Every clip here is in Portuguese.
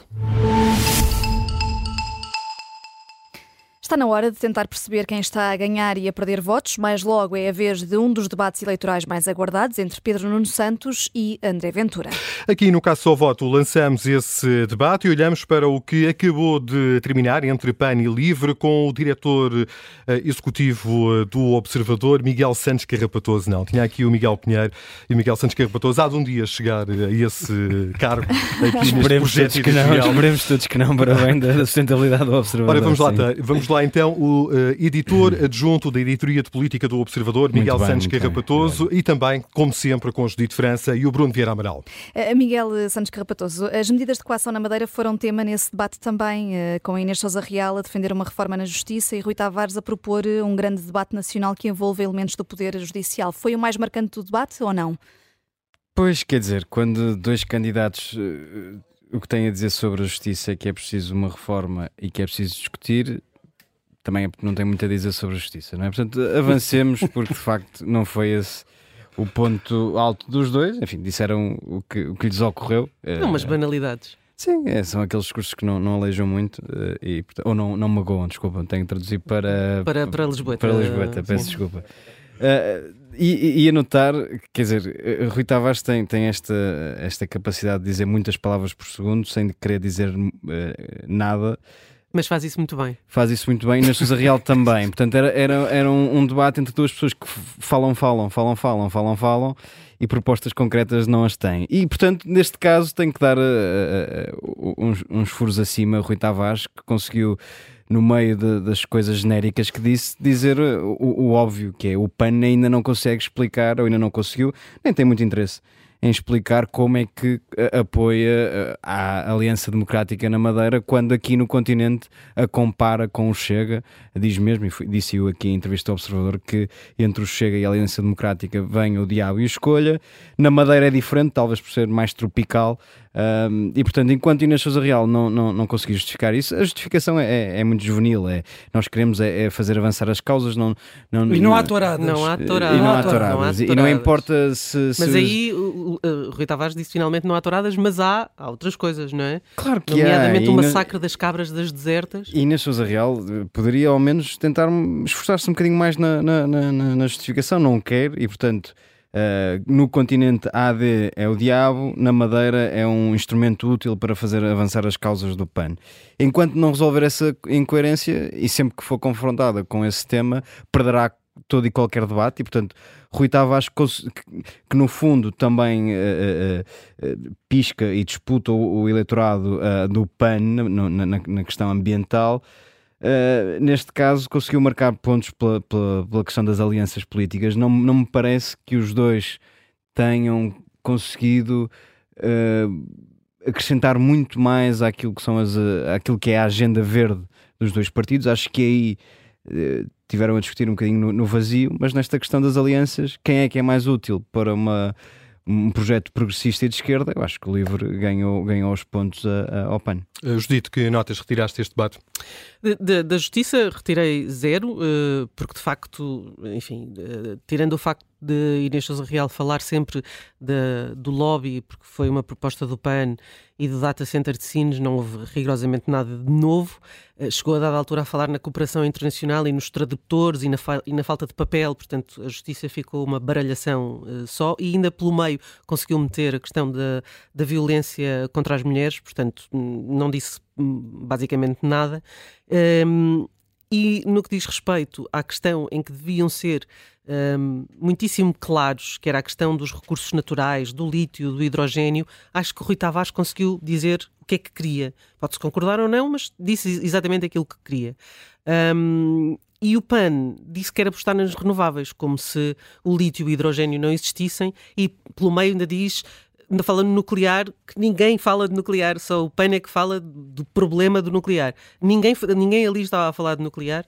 you Está na hora de tentar perceber quem está a ganhar e a perder votos. Mais logo é a vez de um dos debates eleitorais mais aguardados entre Pedro Nuno Santos e André Ventura. Aqui no Caso Só Voto lançamos esse debate e olhamos para o que acabou de terminar entre PAN e LIVRE com o diretor eh, executivo eh, do Observador, Miguel Santos Carrapatoso. Não, tinha aqui o Miguel Pinheiro e o Miguel Santos Carrapatoso. Há de um dia chegar a esse cargo aqui esperemos todos que não, Esperemos todos que não, para bem da sustentabilidade do Observador. Ora, vamos lá, vamos lá então o uh, editor adjunto da editoria de política do Observador, Miguel bem, Santos Carrapatoso, e também, como sempre, com Judite França e o Bruno Vieira Amaral. Uh, Miguel Santos Carrapatoso, as medidas de coação na Madeira foram tema nesse debate também, uh, com a Inês Sousa Real a defender uma reforma na Justiça e Rui Tavares a propor um grande debate nacional que envolve elementos do Poder Judicial. Foi o mais marcante do debate ou não? Pois, quer dizer, quando dois candidatos o que têm a dizer sobre a justiça é que é preciso uma reforma e que é preciso discutir, também não tem muito a dizer sobre a justiça, não é? Portanto, avancemos, porque de facto não foi esse o ponto alto dos dois. Enfim, disseram o que, o que lhes ocorreu. Não, mas banalidades. Sim, é, são aqueles discursos que não, não alejam muito uh, e, ou não, não magoam, desculpa, tenho que traduzir para, para, para Lisboa. Para Lisboa, peço desculpa. Uh, e, e a notar, quer dizer, Rui Tavares tem, tem esta, esta capacidade de dizer muitas palavras por segundo sem querer dizer uh, nada. Mas faz isso muito bem. Faz isso muito bem e na Sousa Real também. Portanto, era, era, era um, um, debate entre duas pessoas que falam, falam, falam, falam, falam, falam e propostas concretas não as têm. E, portanto, neste caso, tem que dar uh, uh, uns, uns, furos acima Rui Tavares, que conseguiu, no meio de, das coisas genéricas que disse, dizer o, o óbvio, que é o PAN ainda não consegue explicar, ou ainda não conseguiu, nem tem muito interesse em explicar como é que eh, apoia eh, a Aliança Democrática na Madeira, quando aqui no continente a compara com o Chega. Diz mesmo, e disse-o aqui em entrevista ao Observador, que entre o Chega e a Aliança Democrática vem o diabo e a escolha. Na Madeira é diferente, talvez por ser mais tropical, um, e portanto, enquanto Inês Sousa Real não, não, não conseguir justificar isso, a justificação é, é, é muito juvenil. É, nós queremos é, é, fazer avançar as causas. Não, não, e não há touradas. Não há touradas. E não há touradas. E não importa se. se... Mas aí o, o, Rui Tavares disse finalmente não há touradas, mas há, há outras coisas, não é? Claro que Nomeadamente há. o massacre das cabras das desertas. E Inês Sousa Real eh, poderia ao menos tentar esforçar-se um bocadinho mais na, na, na, na justificação. Não quer e portanto Uh, no continente AD é o diabo, na Madeira é um instrumento útil para fazer avançar as causas do PAN. Enquanto não resolver essa incoerência, e sempre que for confrontada com esse tema, perderá todo e qualquer debate, e portanto, Rui Tavares, que, que no fundo também uh, uh, pisca e disputa o, o eleitorado do PAN no, na, na, questão ambiental. Uh, neste caso, conseguiu marcar pontos pela, pela, pela, questão das alianças políticas. Não, não me parece que os dois tenham conseguido uh, acrescentar muito mais àquilo que, são as, àquilo que é a agenda verde dos dois partidos. Acho que aí uh, tiveram a discutir um bocadinho no, no vazio, mas nesta questão das alianças, quem é que é mais útil para uma um projeto progressista e de esquerda, eu acho que o LIVRE ganhou, ganhou os pontos a, a, ao PAN. Uh, Judite, que notas retiraste deste debate? Da Justiça retirei zero, uh, porque de facto, enfim, uh, tirando o facto de Inês Sousa Real falar sempre de, do lobby, porque foi uma proposta do PAN e do Data Center de Sines, não houve rigorosamente nada de novo. Uh, chegou a dada altura a falar na cooperação internacional e nos tradutores e na, e na falta de papel, portanto a Justiça ficou uma baralhação só e ainda pelo meio conseguiu meter a questão da, da violência contra as mulheres, portanto não disse basicamente nada. Um, e no que diz respeito à questão em que deviam ser um, muitíssimo claros, que era a questão dos recursos naturais, do lítio, do hidrogênio, acho que Rui Tavares conseguiu dizer o que é que queria. Pode-se concordar ou não, mas disse exatamente aquilo que queria. Um, e o PAN disse que era apostar nas renováveis, como se o lítio e o hidrogênio não existissem, e pelo meio ainda diz ainda fala no nuclear, que ninguém fala de nuclear, só o PAN é que fala do problema do nuclear. Ninguém, ninguém ali estava a falar de nuclear.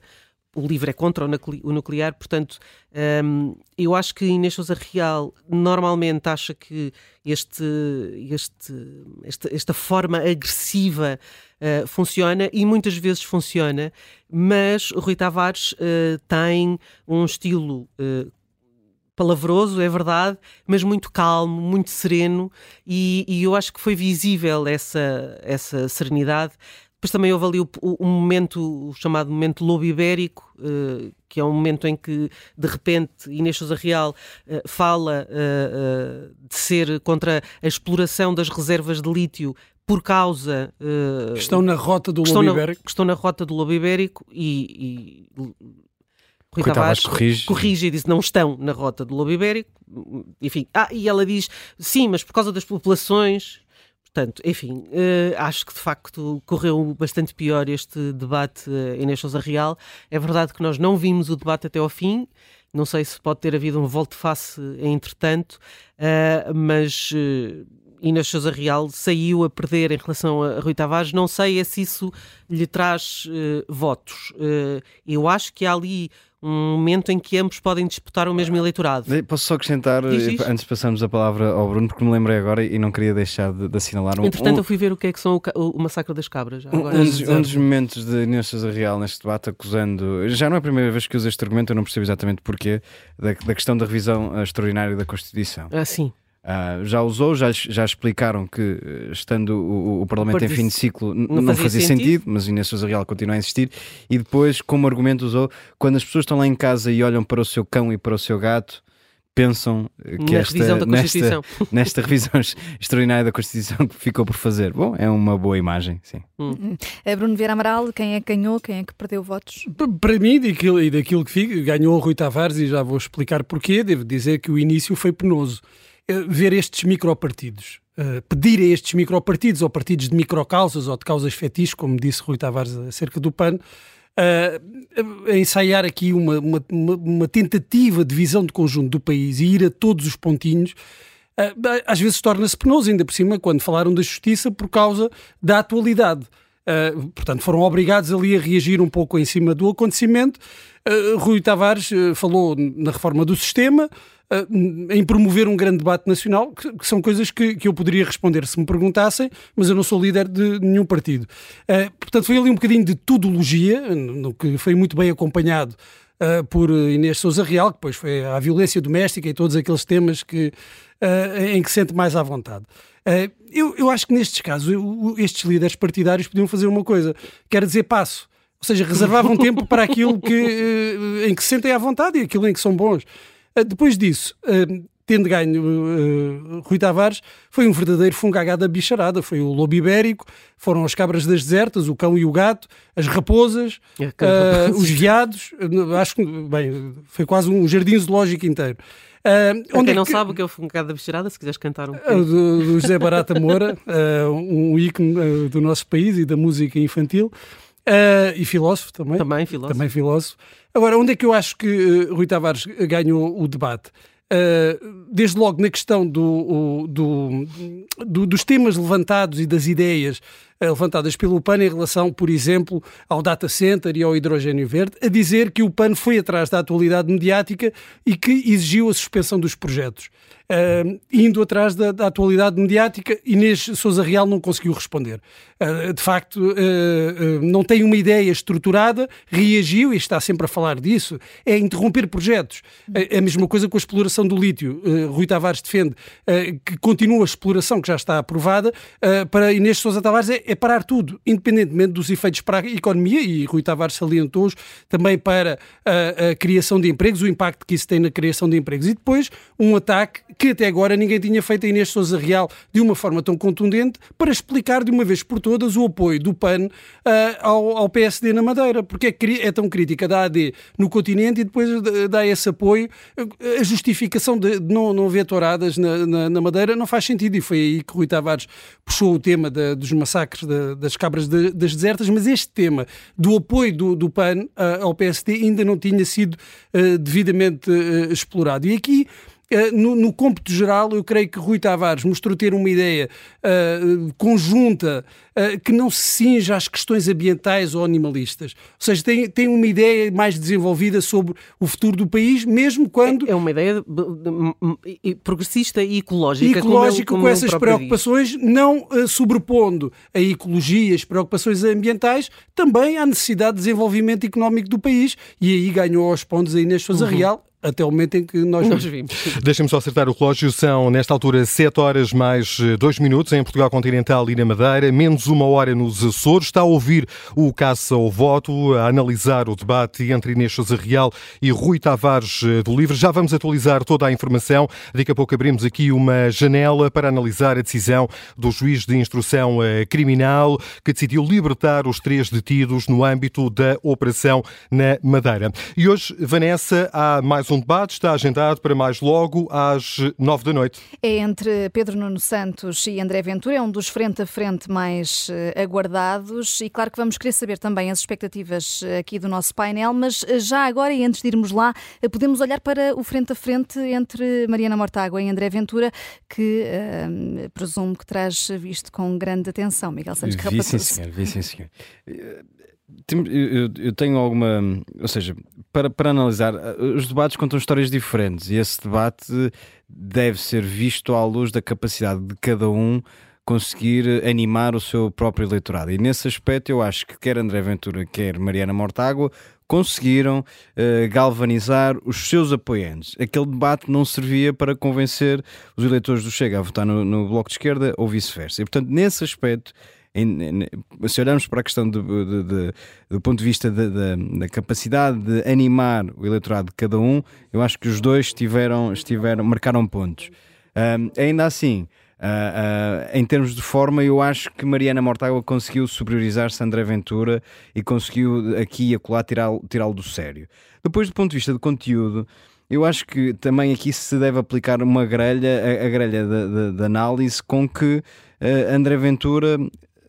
O livro é contra o nuclear, portanto, um, eu acho que Inês Sousa Real normalmente acha que este, este, esta, esta forma agressiva uh, funciona e muitas vezes funciona, mas o Rui Tavares uh, tem um estilo uh, palavroso, é verdade, mas muito calmo, muito sereno, e, e eu acho que foi visível essa, essa serenidade. Depois também houve ali o, o, momento, o chamado momento lobo ibérico, uh, que é um momento em que, de repente, Inês Sousa Real uh, fala uh, de ser contra a exploração das reservas de lítio por causa... que estão na rota do lobo ibérico. que estão na rota do lobo ibérico e, e Rui, Rui Tavares corrige. corrige e diz não estão na rota do lobo ibérico. Enfim, ah, e ela diz sim, mas por causa das populações. Portanto, enfim, uh, acho que de facto correu bastante pior este debate uh, Inês Sousa Real. É verdade que nós não vimos o debate até ao fim. Não sei se pode ter havido um volte-face entretanto, uh, mas Inês Sousa Real saiu a perder em relação a Rui Tavares. Não sei se isso lhe traz votos. Eu acho que há ali um momento em que ambos podem disputar o mesmo eleitorado. Posso só acrescentar, diz, diz. antes de passarmos a palavra ao Bruno, porque me lembrei agora e não queria deixar de, de assinalar um. Entretanto, um, eu fui ver o que é que são o, o massacre das cabras. Um, um, dos, um, dos, momentos de Inês Sousa Real neste debate acusando. Já não é a primeira vez que uso este argumento, eu não percebo exatamente porquê, da, da questão da revisão extraordinária da Constituição. Ah, sim. Uh, já usou, já, já explicaram que, eh, estando o, o Parlamento em fim de ciclo, não, não fazia, sentido, sentido, mas Inês Sousa Real continua a insistir. E depois, como argumento, usou quando as pessoas estão lá em casa e olham para o seu cão e para o seu gato, pensam que Na esta, nesta, nesta revisão extraordinária da Constituição que ficou por fazer. Bom, é uma boa imagem, sim. Hum. É Bruno Vieira Amaral, quem é que ganhou, quem é que perdeu votos? Para mim, daquilo, e daquilo que fica, ganhou o Rui Tavares e já vou explicar porquê. Devo dizer que o início foi penoso. Eh, ver estes micropartidos, uh, pedir a estes micropartidos ou partidos de microcausas ou de causas fetiches, como disse Rui Tavares acerca do PAN, uh, a ensaiar aqui uma, uma, uma, tentativa de visão de conjunto do país e ir a todos os pontinhos, às vezes torna-se penoso, ainda por cima, quando falaram da justiça por causa da atualidade. Portanto, foram obrigados ali a reagir um pouco em cima do acontecimento. Rui Tavares falou na reforma do sistema, em promover um grande debate nacional, que, que são coisas que, que, eu poderia responder se me perguntassem, mas eu não sou líder de nenhum partido. Uh, portanto, foi ali um bocadinho de tudologia, no que foi muito bem acompanhado uh, por Inês Souza Real, que depois foi a violência doméstica e todos aqueles temas que, uh, em que sente mais à vontade. Eu, eu, acho que nestes casos, eu, estes líderes partidários podiam fazer uma coisa, quer dizer passo. Ou seja, reservavam tempo para aquilo que, em que se sentem à vontade e aquilo em que são bons. Ah, depois disso, ah, tendo ganho uh, Rui Tavares, foi um verdadeiro fungagá da bicharada. Foi o lobo ibérico, foram as cabras das desertas, o cão e o gato, as raposas, é, uh, os veados. Acho que, bem, foi quase um jardim zoológico inteiro. Uh, onde quem é não que... sabe o que é o fungado da bicharada, se quiseres cantar um pouco. Do, do José Barata Moura, um ícone do nosso país e da música infantil. Uh, e filósofo também. Também filósofo. Também filósofo. Agora, onde é que eu acho que uh, Rui Tavares ganhou o debate? Uh, desde logo na questão do, o, do, do, dos temas levantados e das ideias levantadas pelo PAN em relação, por exemplo, ao data center e ao hidrogênio verde, a dizer que o PAN foi atrás da atualidade mediática e que exigiu a suspensão dos projetos. Uh, indo atrás da, da, atualidade mediática, Inês Souza Real não conseguiu responder. Uh, de facto, uh, não tem uma ideia estruturada, reagiu e está sempre a falar disso. É interromper projetos. A mesma coisa com a exploração do lítio. Rui Tavares defende que continua a exploração que já está aprovada. para Inês Souza Tavares é, é, parar tudo, independentemente dos efeitos para a economia, e Rui Tavares salientou-os também para a, a criação de empregos, o impacto que isso tem na criação de empregos. E depois um ataque que até agora ninguém tinha feito a Inês Souza Real de uma forma tão contundente para explicar de uma vez por todas o apoio do PAN uh, ao, ao, PSD na Madeira. Porque é, é, tão crítica da AD no continente e depois dá esse apoio. A justificação de, não, não haver touradas na, na, na, Madeira não faz sentido e foi aí que Rui Tavares puxou o tema de, dos massacres de, das cabras de, das desertas, mas este tema do apoio do, do PAN uh, ao PSD ainda não tinha sido uh, devidamente explorado. E aqui no, no cômputo geral, eu creio que Rui Tavares mostrou ter uma ideia uh, conjunta uh, que não se cinja às questões ambientais ou animalistas. Ou seja, tem, tem uma ideia mais desenvolvida sobre o futuro do país, mesmo quando. É, é uma ideia progressista e ecológica. Ecológica, como, como com essas preocupações, diz. não uh, sobrepondo a ecologia, as preocupações ambientais, também à necessidade de desenvolvimento económico do país. E aí ganhou aos pontos a Inês Souza uhum. Real até o momento em que nós, nós vimos. Deixem-me só acertar o relógio, são nesta altura 7 horas mais 2 minutos em Portugal Continental e na Madeira, menos uma hora nos Açores. Está a ouvir o Caça ao Voto, a analisar o debate entre Inês Sousa Real e Rui Tavares do Livre. Já vamos atualizar toda a informação. Daqui a pouco abrimos aqui uma janela para analisar a decisão do juiz de instrução eh, criminal que decidiu libertar os três detidos no âmbito da operação na Madeira. E hoje, Vanessa, há mais um debate, está agendado para mais logo às nove da noite. É entre Pedro Nuno Santos e André Ventura, é um dos frente a frente mais eh, aguardados e claro que vamos querer saber também as expectativas eh, aqui do nosso painel, mas já agora e antes de irmos lá, podemos olhar para o frente a frente entre Mariana Mortágua e André Ventura, que uh, presumo que traz visto com grande atenção, Miguel Santos Vi sim, senhor. Vi, sim, senhor. Eu, tenho alguma. Ou seja, para, para analisar, os debates contam histórias diferentes e esse debate deve ser visto à luz da capacidade de cada um conseguir animar o seu próprio eleitorado. E nesse aspecto, eu acho que quer André Ventura, quer Mariana Mortágua conseguiram uh, galvanizar os seus apoiantes. Aquele debate não servia para convencer os eleitores do Chega a votar no, no Bloco de Esquerda ou vice-versa. E, portanto, nesse aspecto, em, em, se olharmos para a questão de, de, de, do ponto de vista da capacidade de animar o eleitorado de cada um, eu acho que os dois estiveram, estiveram marcaram pontos. Um, ainda assim, Uh, uh, em termos de forma, eu acho que Mariana Mortágua conseguiu superiorizar-se André Ventura e conseguiu aqui e acolá tirá-lo tirá do sério. Depois, do ponto de vista de conteúdo, eu acho que também aqui se deve aplicar uma grelha, a, a grelha de, análise com que uh, André Ventura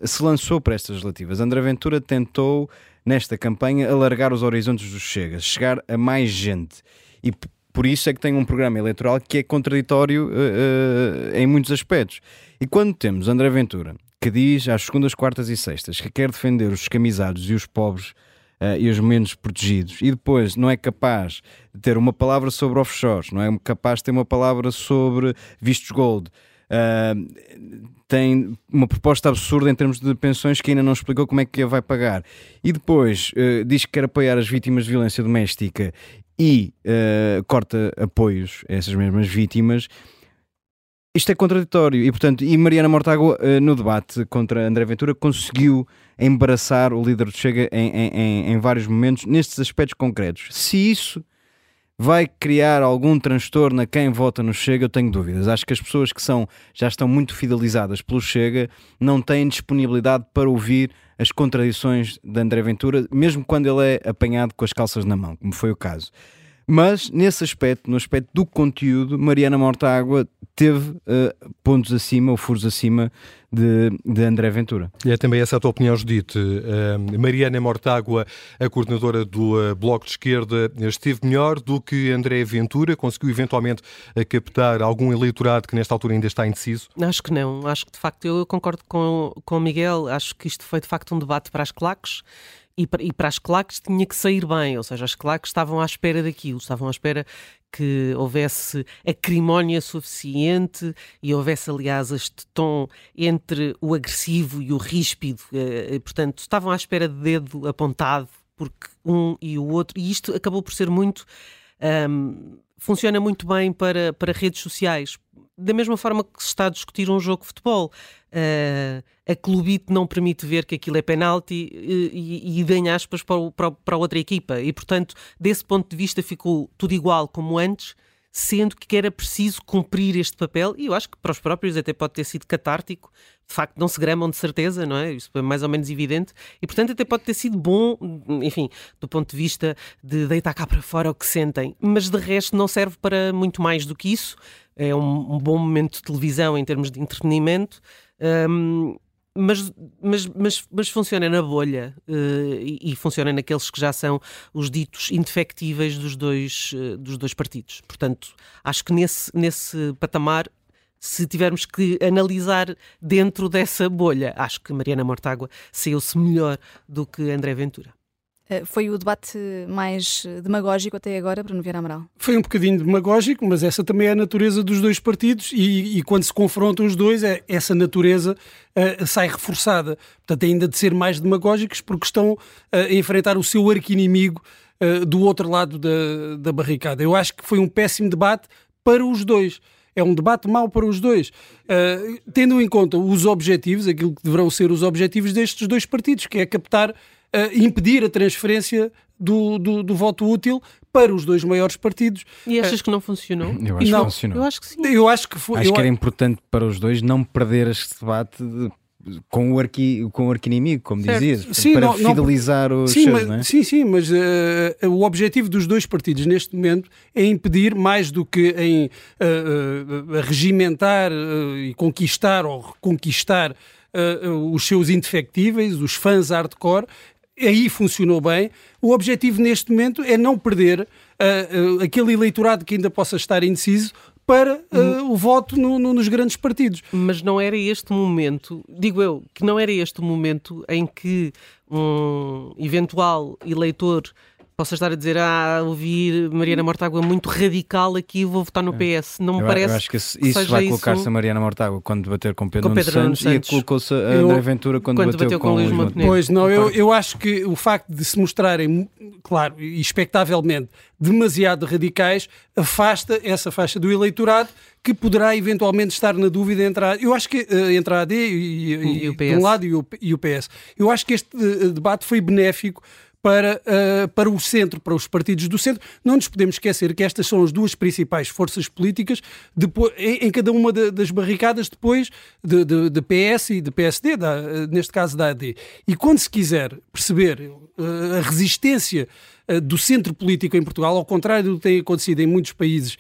se lançou para estas relativas. André Ventura tentou, nesta campanha, alargar os horizontes dos Chegas, chegar a mais gente. E por isso é que tem um programa eleitoral que é contraditório uh, uh, em muitos aspectos. E quando temos André Ventura, que diz às segundas, quartas e sextas que quer defender os descamisados e os pobres uh, e os menos protegidos, e depois não é capaz de ter uma palavra sobre offshores, não é capaz de ter uma palavra sobre vistos gold. Uh, tem uma proposta absurda em termos de pensões que ainda não explicou como é que vai pagar. E depois uh, diz que quer apoiar as vítimas de violência doméstica e uh, corta apoios a essas mesmas vítimas. Isto é contraditório e, portanto, e Mariana Mortágua, no debate contra André Ventura, conseguiu embaraçar o líder do Chega em, em, em vários momentos nestes aspectos concretos. Se isso vai criar algum transtorno a quem vota no Chega, eu tenho dúvidas. Acho que as pessoas que são, já estão muito fidelizadas pelo Chega não têm disponibilidade para ouvir as contradições de André Ventura, mesmo quando ele é apanhado com as calças na mão, como foi o caso. Mas nesse aspecto, no aspecto do conteúdo, Mariana Mortágua teve uh, pontos acima ou furos acima de, de André Ventura. E é também essa a tua opinião, Judite. Uh, Mariana Mortágua, a coordenadora do uh, Bloco de Esquerda, esteve melhor do que André Ventura? Conseguiu eventualmente captar algum eleitorado que nesta altura ainda está indeciso? Acho que não. Acho que de facto eu concordo com, com o Miguel. Acho que isto foi de facto um debate para as claques e para, e para as claques tinha que sair bem, ou seja, as claques estavam à espera daquilo, estavam à espera que houvesse acrimónia suficiente e houvesse, aliás, este tom entre o agressivo e o ríspido, eh, portanto, estavam à espera de dedo apontado porque um e o outro, e isto acabou por ser muito. Um, funciona muito bem para, para redes sociais, da mesma forma que se está a discutir um jogo de futebol. Uh, a clubite não permite ver que aquilo é penalti e, e ganha aspas para, o, para, para outra equipa. E, portanto, desse ponto de vista ficou tudo igual como antes, sendo que era preciso cumprir este papel. E eu acho que para os próprios até pode ter sido catártico. De facto, não se gramam de certeza, não é? Isso é mais ou menos evidente. E, portanto, até pode ter sido bom, enfim, do ponto de vista de deitar cá para fora o que sentem. Mas, de resto, não serve para muito mais do que isso é um, um bom momento de televisão em termos de entretenimento. Um, mas, mas, mas, mas funciona na bolha uh, e, e, funciona naqueles que já são os ditos indefectíveis dos dois, uh, dos dois partidos. Portanto, acho que nesse, nesse patamar, se tivermos que analisar dentro dessa bolha, acho que Mariana Mortágua saiu-se melhor do que André Ventura. Eh, foi o debate mais demagógico até agora, Bruno Vieira Amaral? Foi um bocadinho demagógico, mas essa também é a natureza dos dois partidos e, e quando se confrontam os dois, é, essa natureza uh, sai reforçada. Portanto, ainda de ser mais demagógicos porque estão uh, a enfrentar o seu arqui-inimigo uh, do outro lado da, da barricada. Eu acho que foi um péssimo debate para os dois. É um debate mau para os dois, uh, tendo em conta os objetivos, aquilo que deverão ser os objetivos destes dois partidos, que é captar, uh, impedir a transferência do, do, do, voto útil para os dois maiores partidos. E achas uh, que não funcionou? Eu acho não, que funcionou. Eu acho que sim. Eu acho que foi. Acho que era importante para os dois não perder este debate de com o, arqui, com o arqui-inimigo, como certo. dizias, sim, para não, fidelizar não, os sim, seus, mas, é? Sim, sim, mas uh, o objetivo dos dois partidos neste momento é impedir, mais do que em uh, uh, regimentar e conquistar ou reconquistar os seus indefectíveis, os fãs hardcore, aí funcionou bem. O objetivo neste momento é não perder aquele eleitorado que ainda possa estar indeciso para uh, o voto no, no, nos grandes partidos. Mas não era este momento, digo eu, que não era este o momento em que um eventual eleitor possa estar a dizer, ah, ouvir Mariana Mortágua muito radical aqui, vou votar no é. PS. Não me eu, parece. Eu acho que isso, isso vai colocar-se isso... a Mariana Mortágua quando debater com Pedro, com Pedro Santos, Santos, e colocou-se a eu, André Ventura quando, quando debateu, com, com Luís Montenegro. Pois não, eu, eu acho que o facto de se mostrarem, claro, e expectavelmente, demasiado radicais, afasta essa faixa do eleitorado que poderá eventualmente estar na dúvida entre a, eu acho que uh, entre a AD e, e, e, o PS. de um lado e o, e o PS. Eu acho que este uh, debate foi benéfico para, uh, para o centro, para os partidos do centro. Não nos podemos esquecer que estas são as duas principais forças políticas depois, em, em cada uma de, das barricadas depois de, de, de, PS e de PSD, da, uh, neste caso da AD. E quando se quiser perceber uh, a resistência do centro político em Portugal, ao contrário do que tem acontecido em muitos países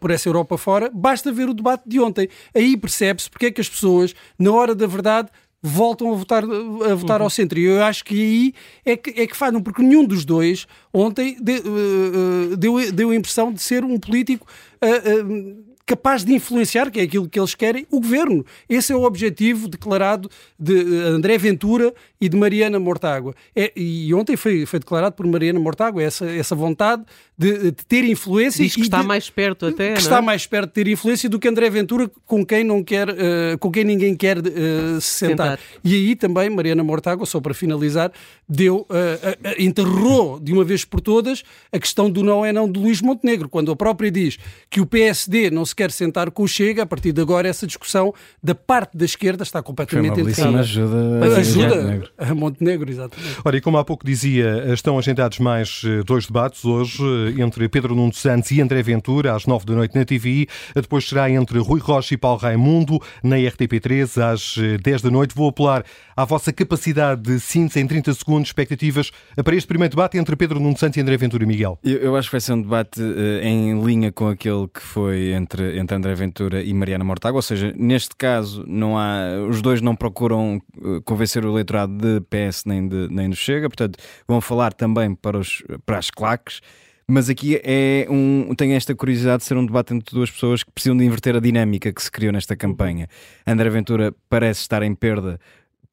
por essa Europa fora, basta ver o debate de ontem. Aí percebe-se porque é que as pessoas, na hora da verdade, voltam a votar, a votar uhum. ao centro. E eu acho que aí é que, é que falham, porque nenhum dos dois ontem de, uh, deu, deu a impressão de ser um político. Uh, uh, capaz de influenciar, que é aquilo que eles querem, o governo. Esse é o objetivo declarado de André Ventura e de Mariana Mortágua. É, e ontem foi, foi declarado por Mariana Mortágua essa, essa vontade de, de ter influência. Diz que está de, mais perto até. Que está é? mais perto de ter influência do que André Ventura, com quem, não quer, uh, com quem ninguém quer uh, se sentar. sentar. E aí também Mariana Mortágua, só para finalizar, deu, uh, enterrou de uma vez por todas a questão do não é não de Luís Montenegro, quando a própria diz que o PSD não se quer sentar com o Chega, a partir de agora essa discussão da parte da esquerda está completamente enterrada. ajuda, ajuda a Montenegro, exatamente. Ora, e como há pouco dizia, estão agendados mais dois debates hoje entre Pedro Nuno Santos e André Ventura, às nove da noite na TVI. Depois será entre Rui Rocha e Paulo Raimundo, na RTP3, às eh, dez da noite. Vou apelar à vossa capacidade de síntese em 30 segundos, expectativas para este primeiro debate entre Pedro Nuno Santos e André Ventura e Miguel. Eu, eu acho que vai ser um debate uh, em linha com aquele que foi entre, entre André Ventura e Mariana Mortágua, ou seja, neste caso não há, os dois não procuram uh, convencer o eleitorado de PS nem de, nem do Chega, portanto vão falar também para, os, para as claques. Mas aqui é um, tenho esta curiosidade de ser um debate entre duas pessoas que precisam de inverter a dinâmica que se criou nesta campanha. André Ventura parece estar em perda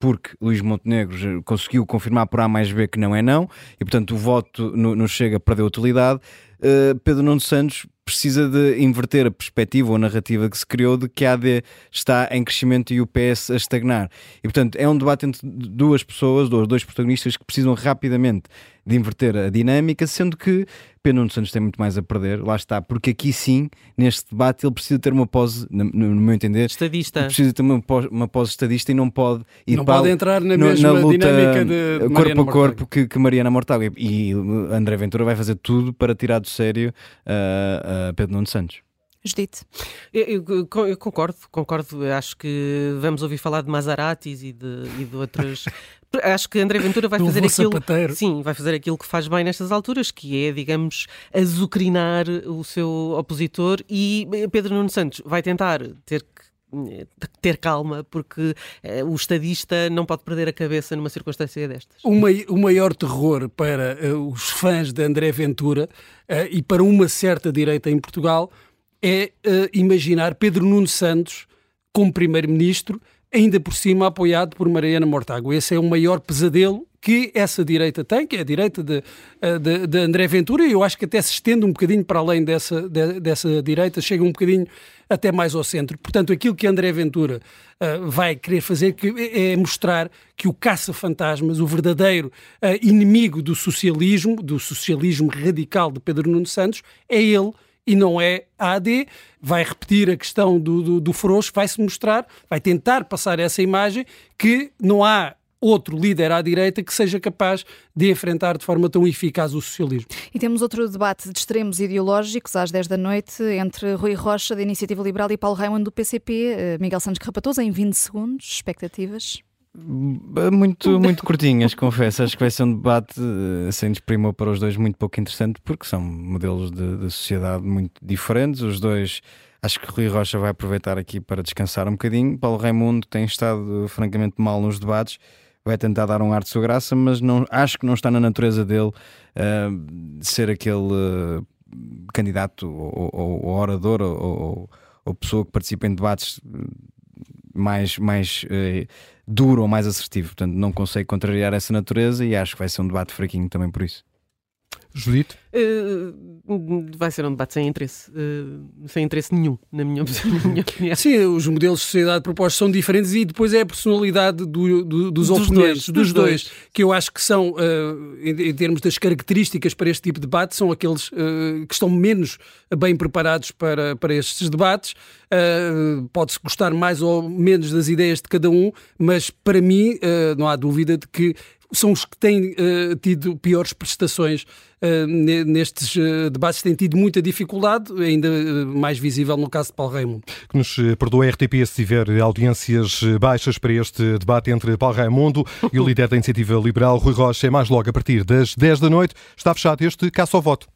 porque Luís Montenegro conseguiu confirmar por A mais B que não é não, e portanto o voto no, no Chega perdeu utilidade. Uh, Pedro Nuno Santos precisa de inverter a perspectiva ou a narrativa que se criou de que a AD está em crescimento e o PS a estagnar. E, portanto, é um debate entre duas pessoas, dois protagonistas que precisam rapidamente de inverter a dinâmica, sendo que Pedro Nuno Santos tem muito mais a perder, lá está, porque aqui sim, neste debate, ele precisa ter uma pose, no, no meu entender, estadista. Precisa ter uma pose, uma pose estadista e não pode ir não para pode entrar na no, mesma na luta, dinâmica de, de corpo a corpo que, que, Mariana Mortágua. E, e André Ventura vai fazer tudo para tirar do sério uh, uh, Pedro Nuno Santos. Judite. Eu, eu, eu, concordo, concordo. Acho que vamos ouvir falar de Maseratis e de, e de outras. Acho que André Ventura vai fazer aquilo. Sapateiro. Sim, vai fazer aquilo que faz bem nestas alturas, que é, digamos, azucrinar o seu opositor e Pedro Nuno Santos vai tentar ter que ter calma, porque uh, o estadista não pode perder a cabeça numa circunstância destas. O, mai, o maior terror para uh, os fãs de André Ventura uh, e para uma certa direita em Portugal é imaginar Pedro Nuno Santos como primeiro-ministro, ainda por cima apoiado por Mariana Mortágua. Esse é o maior pesadelo que essa direita tem, que é a direita de, eh, de, de André Ventura, e eu acho que até se estende um bocadinho para além dessa, de, dessa direita, chega um bocadinho até mais ao centro. Portanto, aquilo que André Ventura uh, vai querer fazer que é mostrar que o caça-fantasmas, o verdadeiro uh, inimigo do socialismo, do socialismo radical de Pedro Nuno Santos, é ele e não é a AD. Vai repetir a questão do, do, do Frouxo, vai-se mostrar, vai tentar passar essa imagem que não há outro líder à direita que seja capaz de enfrentar de forma tão eficaz o socialismo. E temos outro debate de extremos ideológicos às 10 da noite entre Rui Rocha, da Iniciativa Liberal, e Paulo Raimundo, do PCP. Eh, Miguel Santos Carrapatoso, em 20 segundos. Expectativas? Muito, muito curtinhas, confesso. Acho que vai ser um debate eh, sem desprimor para os dois muito pouco interessante, porque são modelos de, de, sociedade muito diferentes. Os dois, acho que Rui Rocha vai aproveitar aqui para descansar um bocadinho. Paulo Raimundo tem estado francamente mal nos debates vai tentar dar um ar de sua graça, mas não, acho que não está na natureza dele uh, ser aquele uh, candidato ou, ou, ou orador ou, ou, pessoa que participa em debates mais, mais uh, duro ou mais assertivo. Portanto, não consigo contrariar essa natureza e acho que vai ser um debate fraquinho também por isso. Judito? Uh, vai ser um debate sem interesse, uh, sem interesse nenhum, na minha, na minha opinião. Sim, os modelos de sociedade propostos são diferentes e depois é a personalidade do, do, dos, dos oponentes, dois, dos, dois, dois, que eu acho que são, uh, em, em, termos das características para este tipo de debate, são aqueles que estão menos bem preparados para, para estes debates. Pode-se gostar mais ou menos das ideias de cada um, mas para mim não há dúvida de que são os que têm uh, tido piores prestações uh, nestes uh, debates, têm tido muita dificuldade, ainda mais visível no caso de Paulo Raimundo. Que nos perdoe a RTP se tiver audiências baixas para este debate entre Paulo Raimundo e o líder da Iniciativa Liberal, Rui Rocha, é mais logo a partir das 10 da noite. Está fechado este caça ao voto.